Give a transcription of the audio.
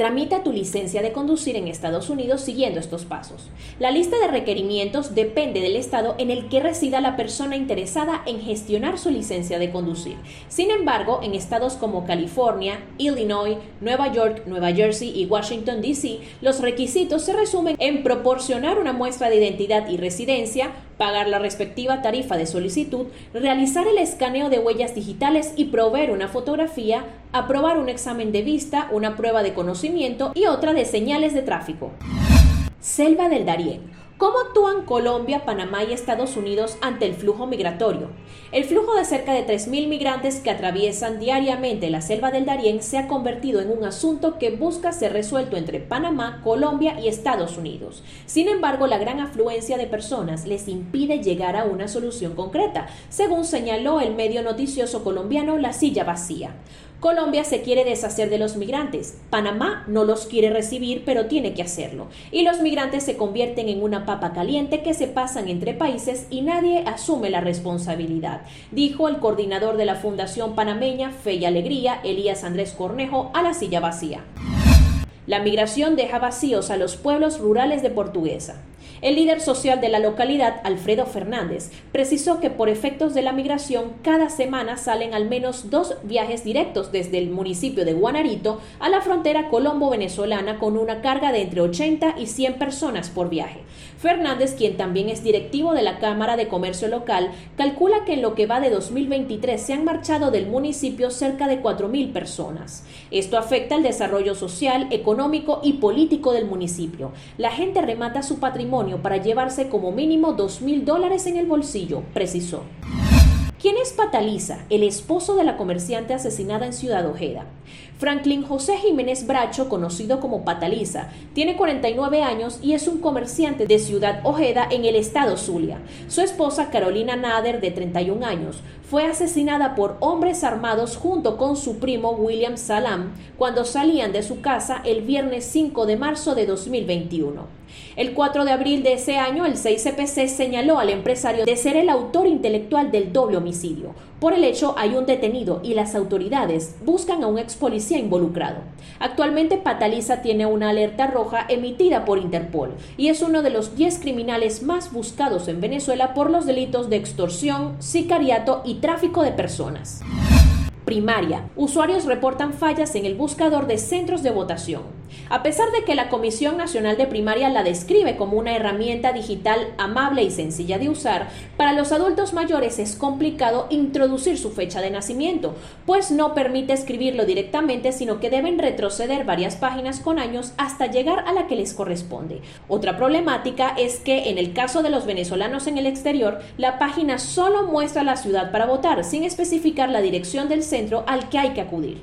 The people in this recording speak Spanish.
Tramita tu licencia de conducir en Estados Unidos siguiendo estos pasos. La lista de requerimientos depende del estado en el que resida la persona interesada en gestionar su licencia de conducir. Sin embargo, en estados como California, Illinois, Nueva York, Nueva Jersey y Washington, D.C., los requisitos se resumen en proporcionar una muestra de identidad y residencia, pagar la respectiva tarifa de solicitud, realizar el escaneo de huellas digitales y proveer una fotografía, aprobar un examen de vista, una prueba de conocimiento y otra de señales de tráfico. Selva del Darién ¿Cómo actúan Colombia, Panamá y Estados Unidos ante el flujo migratorio? El flujo de cerca de 3.000 migrantes que atraviesan diariamente la selva del Darién se ha convertido en un asunto que busca ser resuelto entre Panamá, Colombia y Estados Unidos. Sin embargo, la gran afluencia de personas les impide llegar a una solución concreta, según señaló el medio noticioso colombiano La Silla Vacía. Colombia se quiere deshacer de los migrantes. Panamá no los quiere recibir, pero tiene que hacerlo. Y los migrantes se convierten en una papa caliente que se pasan entre países y nadie asume la responsabilidad, dijo el coordinador de la Fundación Panameña Fe y Alegría, Elías Andrés Cornejo, a la silla vacía. La migración deja vacíos a los pueblos rurales de Portuguesa. El líder social de la localidad, Alfredo Fernández, precisó que por efectos de la migración cada semana salen al menos dos viajes directos desde el municipio de Guanarito a la frontera colombo-venezolana con una carga de entre 80 y 100 personas por viaje. Fernández, quien también es directivo de la Cámara de Comercio Local, calcula que en lo que va de 2023 se han marchado del municipio cerca de 4.000 personas. Esto afecta el desarrollo social, económico y político del municipio. La gente remata su patrimonio para llevarse como mínimo dos mil dólares en el bolsillo, precisó. ¿Quién es Pataliza, el esposo de la comerciante asesinada en Ciudad Ojeda? Franklin José Jiménez Bracho, conocido como Pataliza, tiene 49 años y es un comerciante de Ciudad Ojeda en el estado Zulia. Su esposa Carolina Nader, de 31 años, fue asesinada por hombres armados junto con su primo William Salam cuando salían de su casa el viernes 5 de marzo de 2021. El 4 de abril de ese año, el 6CPC señaló al empresario de ser el autor intelectual del doble homicidio. Por el hecho, hay un detenido y las autoridades buscan a un ex policía involucrado. Actualmente, Pataliza tiene una alerta roja emitida por Interpol y es uno de los 10 criminales más buscados en Venezuela por los delitos de extorsión, sicariato y tráfico de personas. Primaria. Usuarios reportan fallas en el buscador de centros de votación. A pesar de que la Comisión Nacional de Primaria la describe como una herramienta digital amable y sencilla de usar, para los adultos mayores es complicado introducir su fecha de nacimiento, pues no permite escribirlo directamente, sino que deben retroceder varias páginas con años hasta llegar a la que les corresponde. Otra problemática es que en el caso de los venezolanos en el exterior, la página solo muestra la ciudad para votar, sin especificar la dirección del centro al que hay que acudir.